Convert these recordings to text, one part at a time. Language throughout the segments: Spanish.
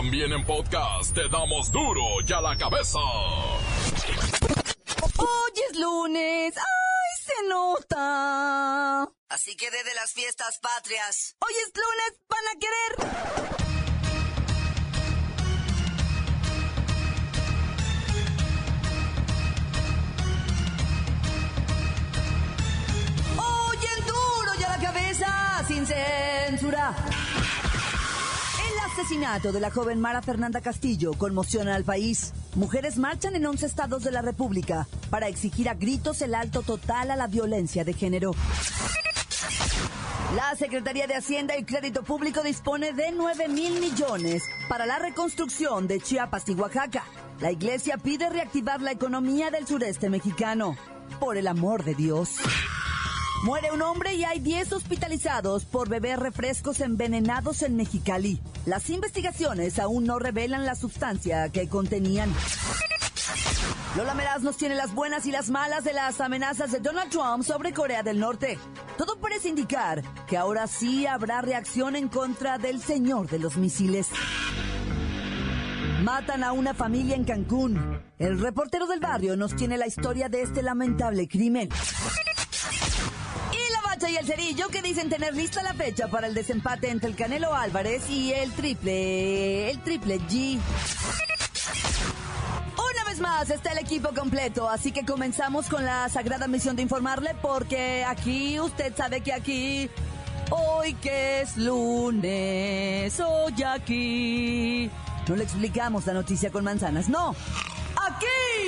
También en podcast te damos duro y a la cabeza. Hoy es lunes. ¡Ay, se nota! Así que desde las fiestas patrias. Hoy es lunes, van a querer. Hoy en duro y a la cabeza, sin censura. Asesinato de la joven Mara Fernanda Castillo conmociona al país. Mujeres marchan en 11 estados de la República para exigir a gritos el alto total a la violencia de género. La Secretaría de Hacienda y Crédito Público dispone de 9 mil millones para la reconstrucción de Chiapas y Oaxaca. La iglesia pide reactivar la economía del sureste mexicano. Por el amor de Dios. Muere un hombre y hay 10 hospitalizados por beber refrescos envenenados en Mexicali. Las investigaciones aún no revelan la sustancia que contenían. Lola Meraz nos tiene las buenas y las malas de las amenazas de Donald Trump sobre Corea del Norte. Todo parece indicar que ahora sí habrá reacción en contra del señor de los misiles. Matan a una familia en Cancún. El reportero del barrio nos tiene la historia de este lamentable crimen. Y el cerillo que dicen tener lista la fecha para el desempate entre el Canelo Álvarez y el triple, el triple G. Una vez más está el equipo completo, así que comenzamos con la sagrada misión de informarle porque aquí usted sabe que aquí hoy que es lunes, hoy aquí no le explicamos la noticia con manzanas, no.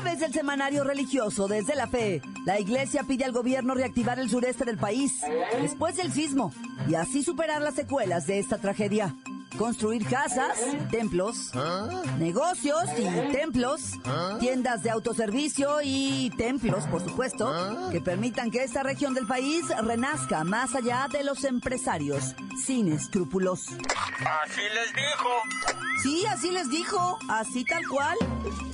Través del semanario religioso Desde la Fe, la iglesia pide al gobierno reactivar el sureste del país después del sismo y así superar las secuelas de esta tragedia. Construir casas, templos, negocios y templos, tiendas de autoservicio y templos, por supuesto, que permitan que esta región del país renazca más allá de los empresarios sin escrúpulos. Así les dijo. Sí, así les dijo, así tal cual.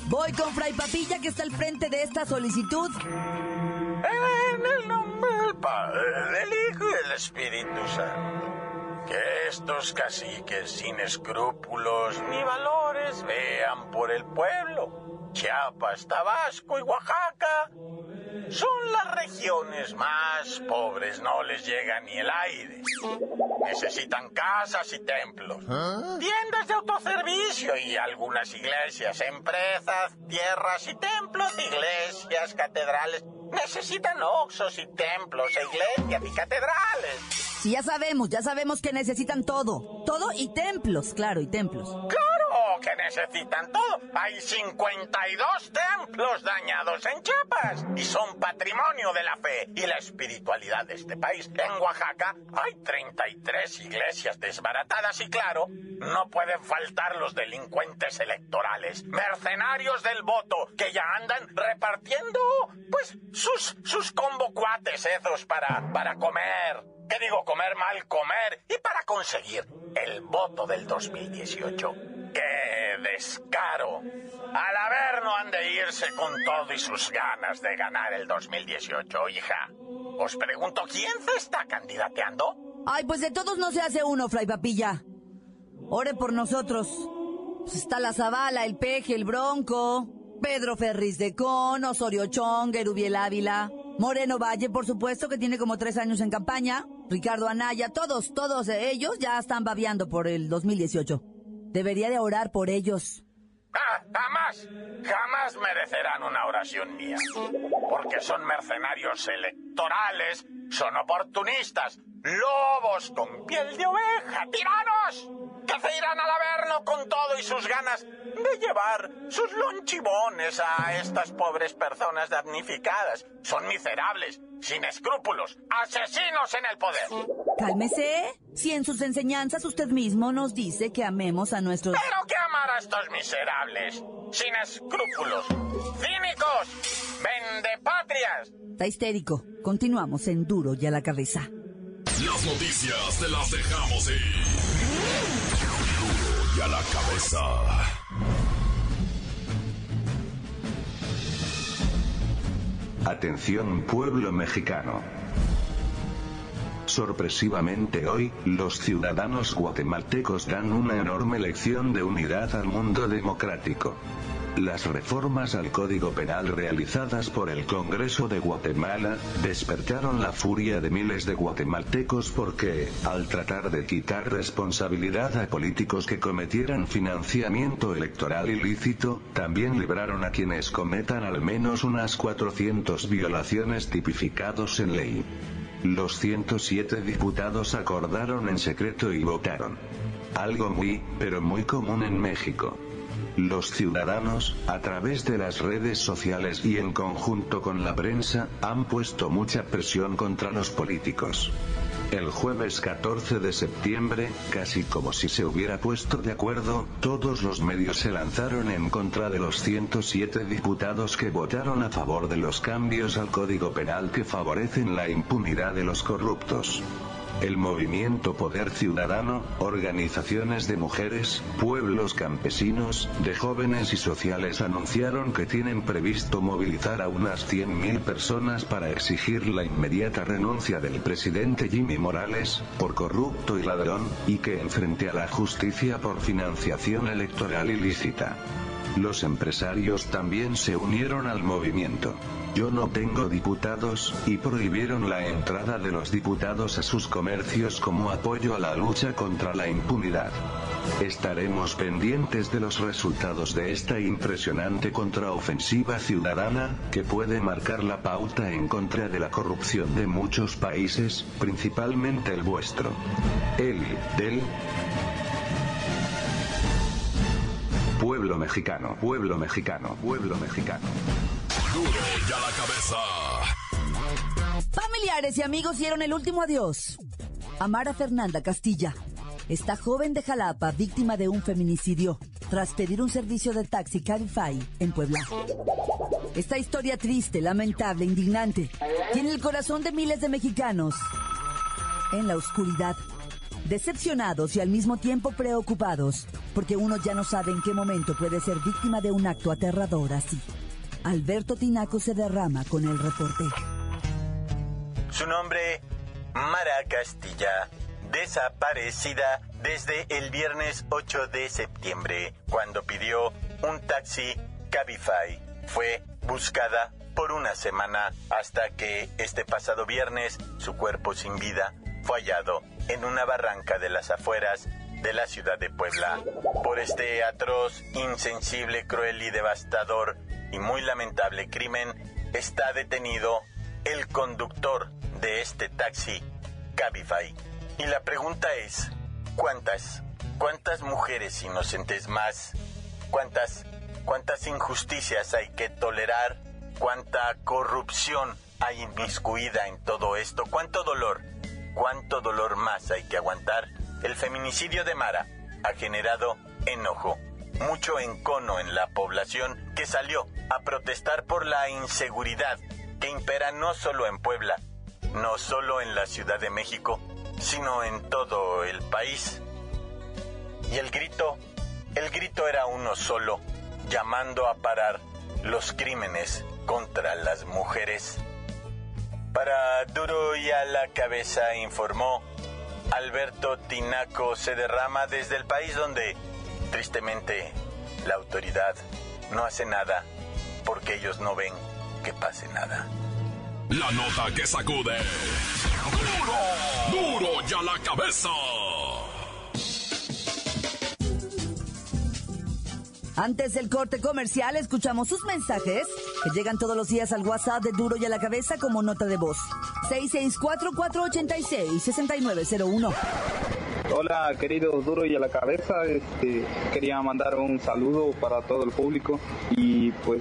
Voy con Fray Papilla que está al frente de esta solicitud. En el nombre del Padre, del Hijo y del Espíritu Santo. Que estos caciques sin escrúpulos ni valores vean por el pueblo. Chiapas, Tabasco y Oaxaca son las regiones más pobres, no les llega ni el aire. Necesitan casas y templos, tiendas de autoservicio y algunas iglesias, empresas, tierras y templos, iglesias, catedrales. Necesitan oxos y templos, e iglesias y catedrales. Sí, ya sabemos, ya sabemos que necesitan todo. Todo y templos, claro, y templos. ¡Claro que necesitan todo! Hay 52 templos dañados en Chiapas y son patrimonio de la fe y la espiritualidad de este país. En Oaxaca hay 33 iglesias desbaratadas y claro, no pueden faltar los delincuentes electorales, mercenarios del voto que ya andan repartiendo, pues, sus, sus convocuates esos para, para comer. ¿Qué digo? Comer mal, comer. Y para conseguir el voto del 2018. ¡Qué descaro! Al Averno han de irse con todo y sus ganas de ganar el 2018, hija. Os pregunto, ¿quién se está candidateando? Ay, pues de todos no se hace uno, Fray Papilla. Ore por nosotros. Pues está la Zavala, el Peje, el Bronco, Pedro Ferris de Con, Osorio Chong, Gerubiel Ávila, Moreno Valle, por supuesto, que tiene como tres años en campaña, Ricardo Anaya, todos, todos ellos ya están babeando por el 2018. Debería de orar por ellos. Ah, jamás, jamás merecerán una oración mía. Porque son mercenarios electorales, son oportunistas, lobos con piel de oveja, tiranos, que se irán al Averno con todo y sus ganas de llevar sus lonchibones a estas pobres personas damnificadas. Son miserables, sin escrúpulos, asesinos en el poder. Cálmese. Si en sus enseñanzas usted mismo nos dice que amemos a nuestros... Pero que amar a estos miserables, sin escrúpulos, cínicos, vendepatrias. Está histérico. Continuamos en Duro y a la cabeza. Las noticias te las dejamos ir. A la cabeza. Atención pueblo mexicano. Sorpresivamente hoy, los ciudadanos guatemaltecos dan una enorme lección de unidad al mundo democrático. Las reformas al Código Penal realizadas por el Congreso de Guatemala, despertaron la furia de miles de guatemaltecos porque, al tratar de quitar responsabilidad a políticos que cometieran financiamiento electoral ilícito, también libraron a quienes cometan al menos unas 400 violaciones tipificados en ley. Los 107 diputados acordaron en secreto y votaron. Algo muy, pero muy común en México. Los ciudadanos, a través de las redes sociales y en conjunto con la prensa, han puesto mucha presión contra los políticos. El jueves 14 de septiembre, casi como si se hubiera puesto de acuerdo, todos los medios se lanzaron en contra de los 107 diputados que votaron a favor de los cambios al Código Penal que favorecen la impunidad de los corruptos. El movimiento Poder Ciudadano, organizaciones de mujeres, pueblos campesinos, de jóvenes y sociales anunciaron que tienen previsto movilizar a unas 100.000 personas para exigir la inmediata renuncia del presidente Jimmy Morales, por corrupto y ladrón, y que enfrente a la justicia por financiación electoral ilícita. Los empresarios también se unieron al movimiento. Yo no tengo diputados, y prohibieron la entrada de los diputados a sus comercios como apoyo a la lucha contra la impunidad. Estaremos pendientes de los resultados de esta impresionante contraofensiva ciudadana, que puede marcar la pauta en contra de la corrupción de muchos países, principalmente el vuestro. Eli, del Pueblo mexicano, pueblo mexicano, pueblo mexicano. Duro y a la cabeza. Familiares y amigos dieron el último adiós. Amara Fernanda Castilla. Esta joven de Jalapa, víctima de un feminicidio, tras pedir un servicio de taxi Cabify en Puebla. Esta historia triste, lamentable, indignante, tiene el corazón de miles de mexicanos en la oscuridad, decepcionados y al mismo tiempo preocupados, porque uno ya no sabe en qué momento puede ser víctima de un acto aterrador así. Alberto Tinaco se derrama con el reporte. Su nombre, Mara Castilla, desaparecida desde el viernes 8 de septiembre, cuando pidió un taxi Cabify. Fue buscada por una semana hasta que este pasado viernes su cuerpo sin vida fue hallado en una barranca de las afueras de la ciudad de Puebla. Por este atroz, insensible, cruel y devastador y muy lamentable crimen, está detenido el conductor de este taxi, Cabify. Y la pregunta es, ¿cuántas, cuántas mujeres inocentes más? ¿Cuántas, cuántas injusticias hay que tolerar? ¿Cuánta corrupción hay inmiscuida en todo esto? ¿Cuánto dolor? ¿Cuánto dolor más hay que aguantar? El feminicidio de Mara ha generado enojo, mucho encono en la población que salió a protestar por la inseguridad que impera no solo en Puebla, no solo en la Ciudad de México, sino en todo el país. Y el grito, el grito era uno solo, llamando a parar los crímenes contra las mujeres. Para Duro y a la cabeza informó Alberto Tinaco se derrama desde el país donde, tristemente, la autoridad no hace nada porque ellos no ven que pase nada. La nota que sacude. Duro, duro y a la cabeza. Antes del corte comercial, escuchamos sus mensajes que llegan todos los días al WhatsApp de Duro y a la Cabeza como nota de voz. 664-486-6901. Hola, querido Duro y a la cabeza. Este, quería mandar un saludo para todo el público y pues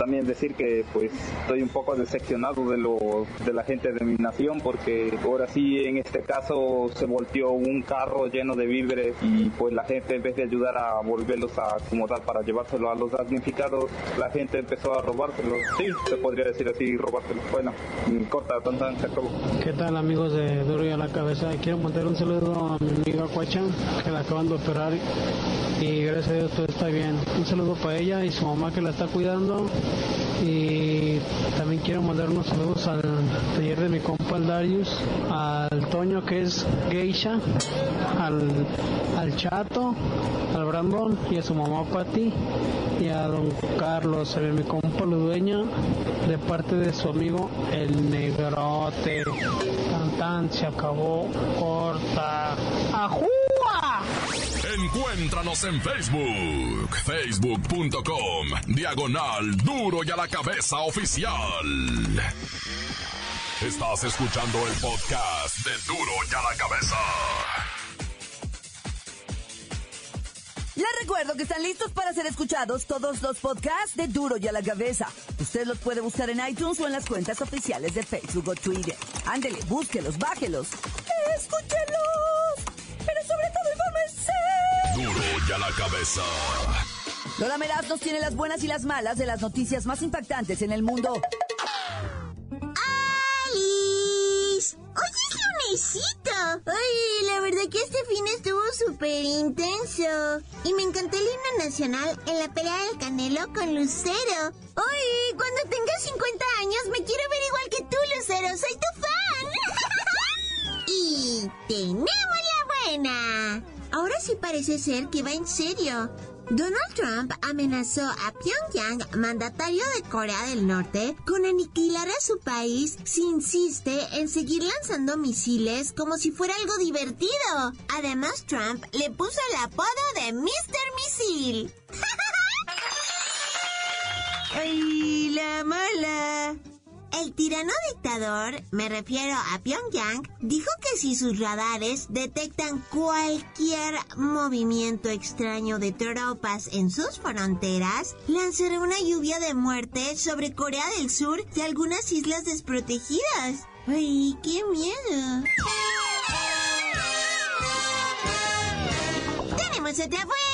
también decir que pues estoy un poco decepcionado de lo de la gente de mi nación porque ahora sí en este caso se volteó un carro lleno de víveres y pues la gente en vez de ayudar a volverlos a acomodar para llevárselo a los damnificados, la gente empezó a robárselos. Sí, se podría decir así, robárselos. Bueno, corta, tan, se acabó. ¿Qué tal amigos de Duro y a la cabeza? Quiero mandar un saludo a mi amiga Cuacha que la acaban de operar y gracias a Dios todo está bien. Un saludo para ella y su mamá que la está cuidando y también quiero mandar unos saludos al taller de mi compa el Darius, al Toño que es geisha, al, al Chato, al Brandon y a su mamá Patti y a don Carlos, a mi compa Ludueña, de parte de su amigo el Negrote. Tan tan se acabó, corta. ¡Ajúa! Encuéntranos en Facebook, facebook.com, diagonal duro y a la cabeza oficial. Estás escuchando el podcast de duro y a la cabeza. Les recuerdo que están listos para ser escuchados todos los podcasts de Duro y a la Cabeza. Usted los puede buscar en iTunes o en las cuentas oficiales de Facebook o Twitter. Ándele, búsquelos, bájelos. Escúchelos. A la cabeza. Lola Meraz nos tiene las buenas y las malas de las noticias más impactantes en el mundo. ¡Alice! ¡Oye, Lunesito! Ay, la verdad que este fin estuvo súper intenso. Y me encantó el himno nacional en la pelea del Canelo con Lucero. ¡Ay, cuando tenga 50 años me quiero ver igual que tú, Lucero! ¡Soy tu fan! y tenemos la buena. Ahora sí parece ser que va en serio. Donald Trump amenazó a Pyongyang, mandatario de Corea del Norte, con aniquilar a su país si insiste en seguir lanzando misiles como si fuera algo divertido. Además, Trump le puso el apodo de Mr. tirano dictador, me refiero a Pyongyang, dijo que si sus radares detectan cualquier movimiento extraño de tropas en sus fronteras, lanzará una lluvia de muerte sobre Corea del Sur y algunas islas desprotegidas. ¡Ay, qué miedo! ¡Tenemos otra!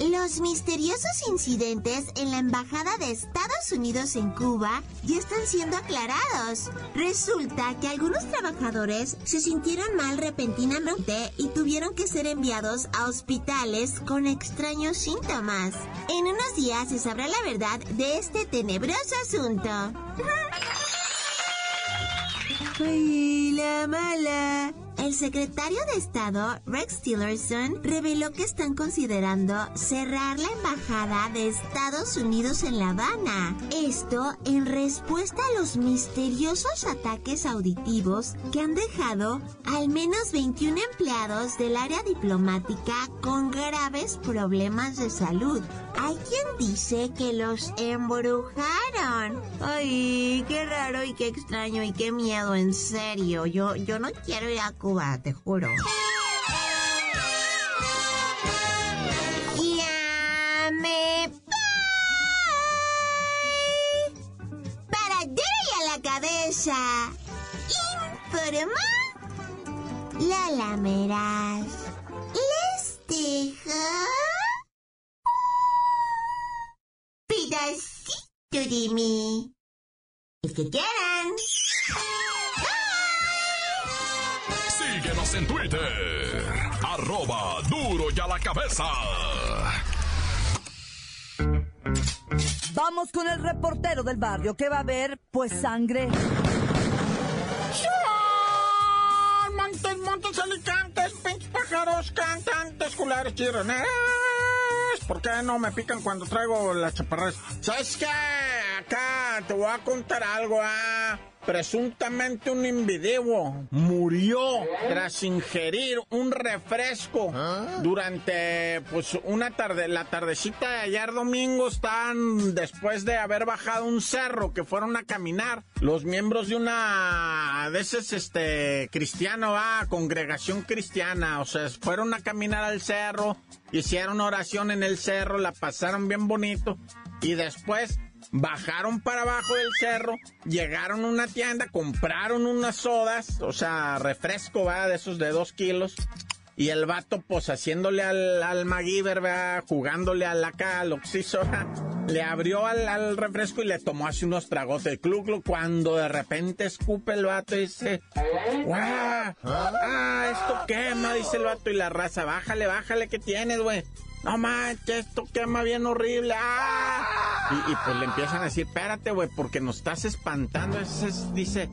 Los misteriosos incidentes en la Embajada de Estados Unidos en Cuba ya están siendo aclarados. Resulta que algunos trabajadores se sintieron mal repentinamente y tuvieron que ser enviados a hospitales con extraños síntomas. En unos días se sabrá la verdad de este tenebroso asunto. ¡Ay, la mala! El secretario de Estado, Rex Tillerson, reveló que están considerando cerrar la embajada de Estados Unidos en La Habana. Esto en respuesta a los misteriosos ataques auditivos que han dejado al menos 21 empleados del área diplomática con graves problemas de salud. Hay quien dice que los embrujaron. Ay, qué raro y qué extraño y qué miedo, en serio. Yo, yo no quiero ir a te juro. Ya me voy. Para a la cabeza. Informa la lameras. Les dejo pedacito de mí. El que quieran. Síguenos en Twitter. Arroba duro y a la cabeza. Vamos con el reportero del barrio que va a ver, pues, sangre. Montes, montes, alicantes, pinches pájaros, cantantes, culares, chirroneras. ¿Por qué no me pican cuando traigo las chaparras? ¿Sabes qué? Acá te voy a contar algo, ah. Presuntamente un individuo murió tras ingerir un refresco durante pues una tarde, la tardecita de ayer domingo están después de haber bajado un cerro que fueron a caminar los miembros de una de esas este cristiano va congregación cristiana, o sea, fueron a caminar al cerro, hicieron oración en el cerro, la pasaron bien bonito y después bajaron para abajo del cerro, llegaron a una tienda, compraron unas sodas, o sea, refresco, va, de esos de dos kilos. Y el vato, pues, haciéndole al, al MacGyver, va, jugándole a la al oxiso, le abrió al, refresco y le tomó así unos tragos de club cuando de repente escupe el vato y dice, ¡guau! ¡Ah, esto quema! Dice el vato y la raza, bájale, bájale, ¿qué tienes, güey? No manches, esto quema bien horrible. ¡Ah! Y, pues le empiezan a decir, espérate, güey, porque nos estás espantando. dice,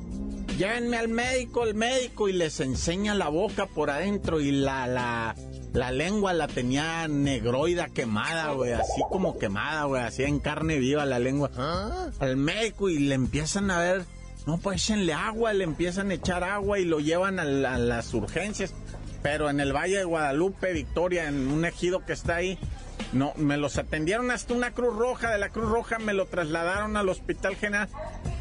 llévenme al médico, el médico, y les enseña la boca por adentro y la, la, la lengua la tenía negroida quemada, güey, así como quemada, güey, así en carne viva la lengua. ¿Ah? Al médico y le empiezan a ver, no, pues échenle agua, le empiezan a echar agua y lo llevan a las urgencias pero en el Valle de Guadalupe, Victoria, en un ejido que está ahí, no, me los atendieron hasta una Cruz Roja, de la Cruz Roja me lo trasladaron al Hospital General.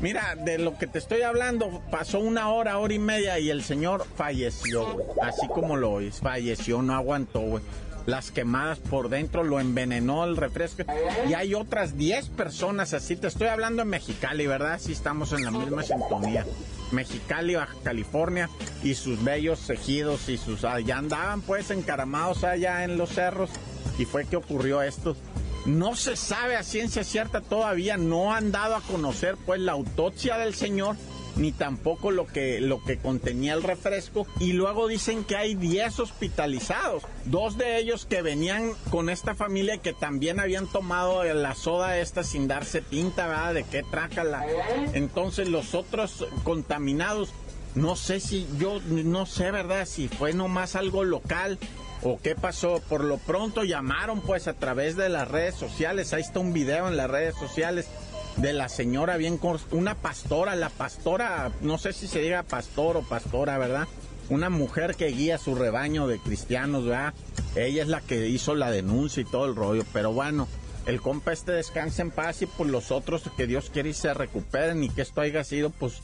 Mira, de lo que te estoy hablando, pasó una hora, hora y media y el señor falleció, Así como lo oís, falleció, no aguantó, güey las quemadas por dentro, lo envenenó el refresco. Y hay otras 10 personas así. Te estoy hablando en Mexicali, ¿verdad? Sí estamos en la misma sintonía. Mexicali, Baja California y sus bellos ejidos y sus... Ya andaban pues encaramados allá en los cerros y fue que ocurrió esto. No se sabe a ciencia cierta todavía, no han dado a conocer pues la autopsia del señor ni tampoco lo que, lo que contenía el refresco. Y luego dicen que hay 10 hospitalizados. Dos de ellos que venían con esta familia que también habían tomado la soda esta sin darse tinta, ¿verdad? De qué trácala. Entonces los otros contaminados, no sé si yo, no sé, ¿verdad? Si fue nomás algo local o qué pasó. Por lo pronto llamaron pues a través de las redes sociales. Ahí está un video en las redes sociales de la señora bien una pastora, la pastora, no sé si se diga pastor o pastora, ¿verdad? Una mujer que guía su rebaño de cristianos, ¿verdad? Ella es la que hizo la denuncia y todo el rollo, pero bueno, el compa este descansa en paz y pues los otros que Dios quiere y se recuperen y que esto haya sido pues,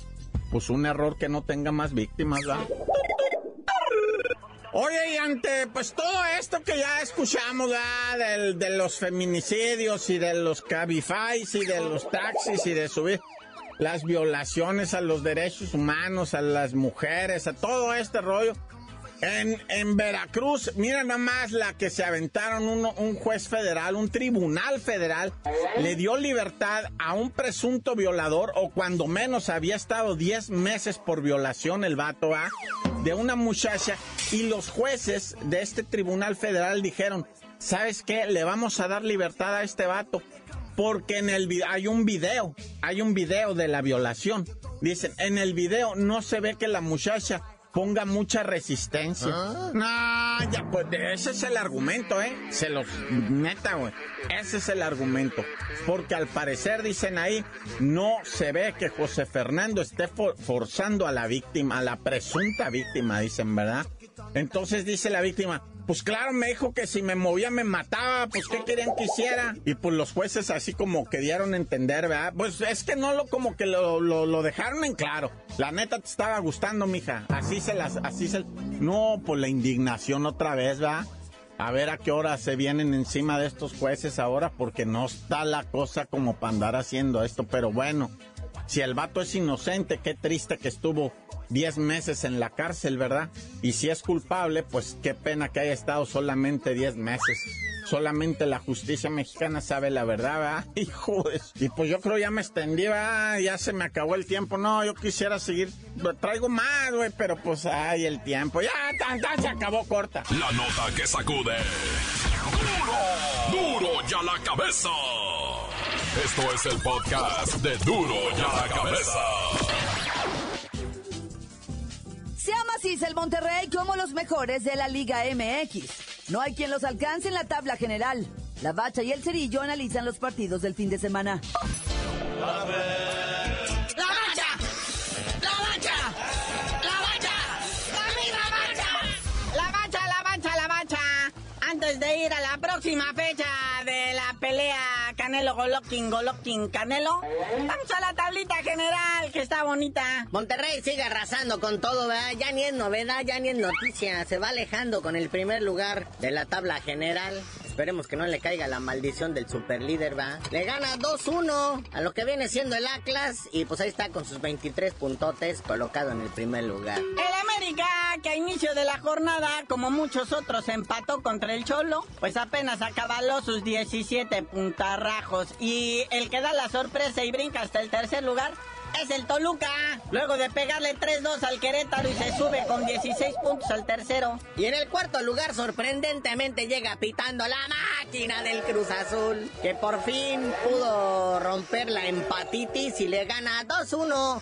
pues un error que no tenga más víctimas, ¿verdad? Oye, y ante pues todo esto que ya escuchamos de los feminicidios y de los cabifys y de los taxis y de subir las violaciones a los derechos humanos, a las mujeres, a todo este rollo. En, en Veracruz, mira nada más la que se aventaron un juez federal, un tribunal federal, le dio libertad a un presunto violador, o cuando menos había estado 10 meses por violación el vato, ¿ah? de una muchacha y los jueces de este tribunal federal dijeron, ¿sabes qué? Le vamos a dar libertad a este vato porque en el hay un video, hay un video de la violación. Dicen, en el video no se ve que la muchacha ponga mucha resistencia. ¿Ah? No, ya, pues ese es el argumento, ¿eh? Se los neta, güey. Ese es el argumento. Porque al parecer, dicen ahí, no se ve que José Fernando esté forzando a la víctima, a la presunta víctima, dicen, ¿verdad? Entonces dice la víctima, pues claro, me dijo que si me movía me mataba, pues ¿qué querían que hiciera? Y pues los jueces así como que dieron a entender, ¿verdad? Pues es que no lo como que lo, lo, dejaron en claro. La neta te estaba gustando, mija. Así se las, así se... No, pues la indignación otra vez, ¿verdad? A ver a qué hora se vienen encima de estos jueces ahora, porque no está la cosa como para andar haciendo esto. Pero bueno, si el vato es inocente, qué triste que estuvo 10 meses en la cárcel, ¿verdad? Y si es culpable, pues qué pena que haya estado solamente 10 meses. Solamente la justicia mexicana sabe la verdad, ¿verdad? Hijo Y pues yo creo ya me extendí, ¿verdad? Ya se me acabó el tiempo. No, yo quisiera seguir. Traigo más, güey, pero pues ay, el tiempo. Ya, tan, tan, se acabó corta. La nota que sacude. ¡Duro! ¡Duro ya la cabeza! Esto es el podcast de Duro ya la cabeza. Oasis, el Monterrey como los mejores de la Liga MX. No hay quien los alcance en la tabla general. La Bacha y el Cerillo analizan los partidos del fin de semana. La Bacha, la Bacha, la Bacha, la Bacha, la Bacha, la Bacha, la Bacha. Antes de ir a la próxima fecha de la pelea Canelo Golovkin, Golovkin Canelo. Vamos a la tablita general que está bonita. Monterrey sigue arrasando con todo. Ya ni es novedad, ya ni es noticia. Se va alejando con el primer lugar de la tabla general. Esperemos que no le caiga la maldición del superlíder, va. Le gana 2-1 a lo que viene siendo el Atlas y pues ahí está con sus 23 puntotes colocado en el primer lugar. El América, que a inicio de la jornada, como muchos otros, empató contra el Cholo, pues apenas acabaló sus 17 puntarrajos. Y el que da la sorpresa y brinca hasta el tercer lugar es el Toluca. Luego de pegarle 3-2 al Querétaro y se sube con 16 puntos al tercero. Y en el cuarto lugar, sorprendentemente, llega pitando la máquina del Cruz Azul, que por fin pudo romper la empatitis y le gana 2-1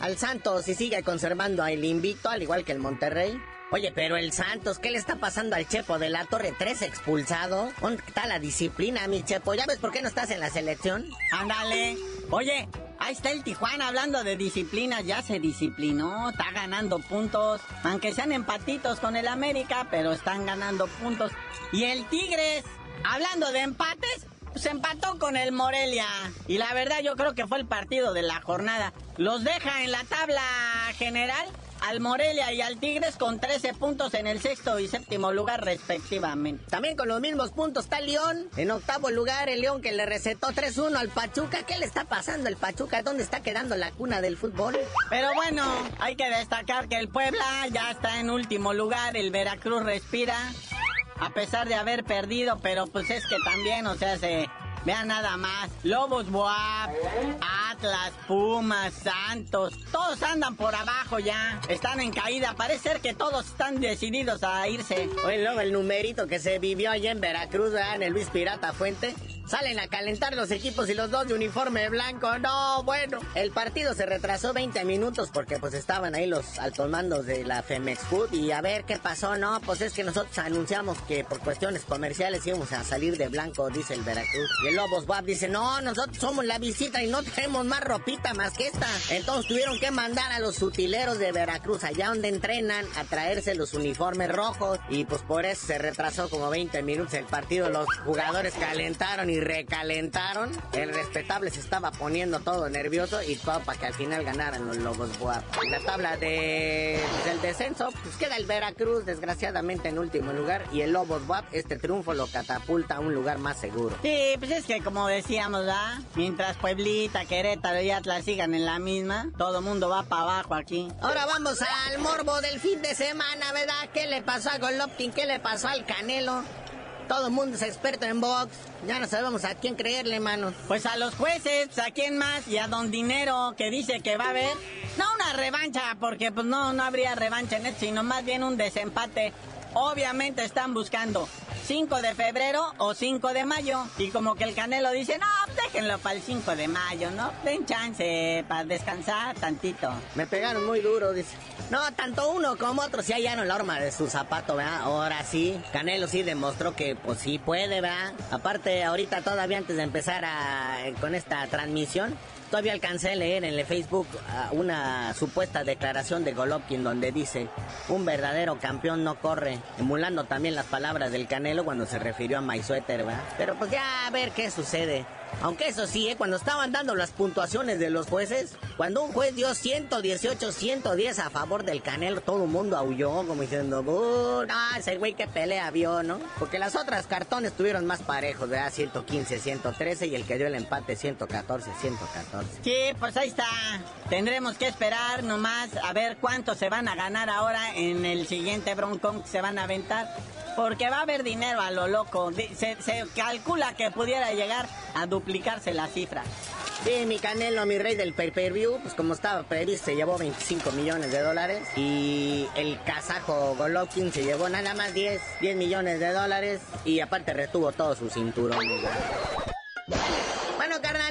al Santos y sigue conservando el invicto, al igual que el Monterrey. Oye, pero el Santos, ¿qué le está pasando al Chepo de la Torre 3 expulsado? ¿Dónde está la disciplina, mi Chepo? ¿Ya ves por qué no estás en la selección? Ándale. Oye, ahí está el Tijuana hablando de disciplina, ya se disciplinó, está ganando puntos, aunque sean empatitos con el América, pero están ganando puntos. Y el Tigres, hablando de empates, se empató con el Morelia. Y la verdad yo creo que fue el partido de la jornada. Los deja en la tabla general al Morelia y al Tigres con 13 puntos en el sexto y séptimo lugar respectivamente. También con los mismos puntos está León. En octavo lugar el León que le recetó 3-1 al Pachuca. ¿Qué le está pasando al Pachuca? ¿Dónde está quedando la cuna del fútbol? Pero bueno, hay que destacar que el Puebla ya está en último lugar. El Veracruz respira. A pesar de haber perdido, pero pues es que también, o sea, se... Vean nada más. Lobos Boab, Atlas, Pumas, Santos, todos andan por abajo ya. Están en caída. Parece ser que todos están decididos a irse. Oye, luego el numerito que se vivió allá en Veracruz, ¿verdad? en el Luis Pirata Fuente. Salen a calentar los equipos y los dos de uniforme blanco. No, bueno. El partido se retrasó 20 minutos porque pues estaban ahí los altos mandos de la Femex Food. Y a ver qué pasó, no, pues es que nosotros anunciamos que por cuestiones comerciales íbamos a salir de blanco, dice el Veracruz. Lobos Wap dice, no, nosotros somos la visita y no tenemos más ropita más que esta. Entonces tuvieron que mandar a los utileros de Veracruz, allá donde entrenan, a traerse los uniformes rojos. Y pues por eso se retrasó como 20 minutos el partido. Los jugadores calentaron y recalentaron. El respetable se estaba poniendo todo nervioso y todo para que al final ganaran los Lobos. En la tabla de, del descenso, pues queda el Veracruz, desgraciadamente en último lugar. Y el Lobos Buap, este triunfo lo catapulta a un lugar más seguro. Sí, pues es que como decíamos, ¿verdad? Mientras Pueblita, Querétaro y Atlas sigan en la misma, todo mundo va para abajo aquí. Ahora vamos al morbo del fin de semana, ¿verdad? ¿Qué le pasó a Golovkin? ¿Qué le pasó al Canelo? Todo el mundo es experto en box. Ya no sabemos a quién creerle, mano. Pues a los jueces, a quién más y a Don Dinero que dice que va a haber. No una revancha, porque pues no, no habría revancha en esto, sino más bien un desempate. Obviamente están buscando 5 de febrero o 5 de mayo. Y como que el Canelo dice, no, déjenlo para el 5 de mayo, ¿no? Den chance para descansar tantito. Me pegaron muy duro, dice. No, tanto uno como otro sí hallaron la horma de su zapato, ¿verdad? Ahora sí, Canelo sí demostró que pues sí puede, ¿verdad? Aparte, ahorita todavía antes de empezar a, con esta transmisión, Todavía alcancé a leer en el Facebook uh, una supuesta declaración de Golovkin donde dice, un verdadero campeón no corre, emulando también las palabras del Canelo cuando se refirió a Maysuéter, ¿verdad? Pero pues ya a ver qué sucede. Aunque eso sí, ¿eh? cuando estaban dando las puntuaciones de los jueces, cuando un juez dio 118, 110 a favor del Canelo, todo el mundo aulló como diciendo, no, ese güey que pelea vio, ¿no? Porque las otras cartones tuvieron más parejos, ¿verdad? 115, 113 y el que dio el empate 114, 114. Sí, pues ahí está. Tendremos que esperar nomás a ver cuánto se van a ganar ahora en el siguiente broncón que se van a aventar. Porque va a haber dinero a lo loco. Se, calcula que pudiera llegar a duplicarse la cifra. Sí, mi Canelo, mi rey del pay-per-view, pues como estaba previsto, llevó 25 millones de dólares. Y el kazajo Golovkin se llevó nada más 10, 10 millones de dólares. Y aparte retuvo todo su cinturón.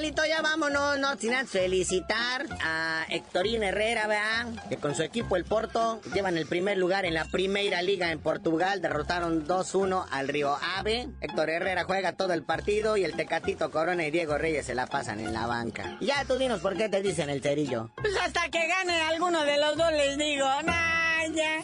Carnalito, ya vámonos, no sin antes felicitar a Héctorín Herrera, vean, que con su equipo el Porto llevan el primer lugar en la Primera Liga en Portugal, derrotaron 2-1 al Río Ave. Héctor Herrera juega todo el partido y el Tecatito Corona y Diego Reyes se la pasan en la banca. Y ya tú dinos por qué te dicen el cerillo. Pues hasta que gane alguno de los dos les digo, nah, ya.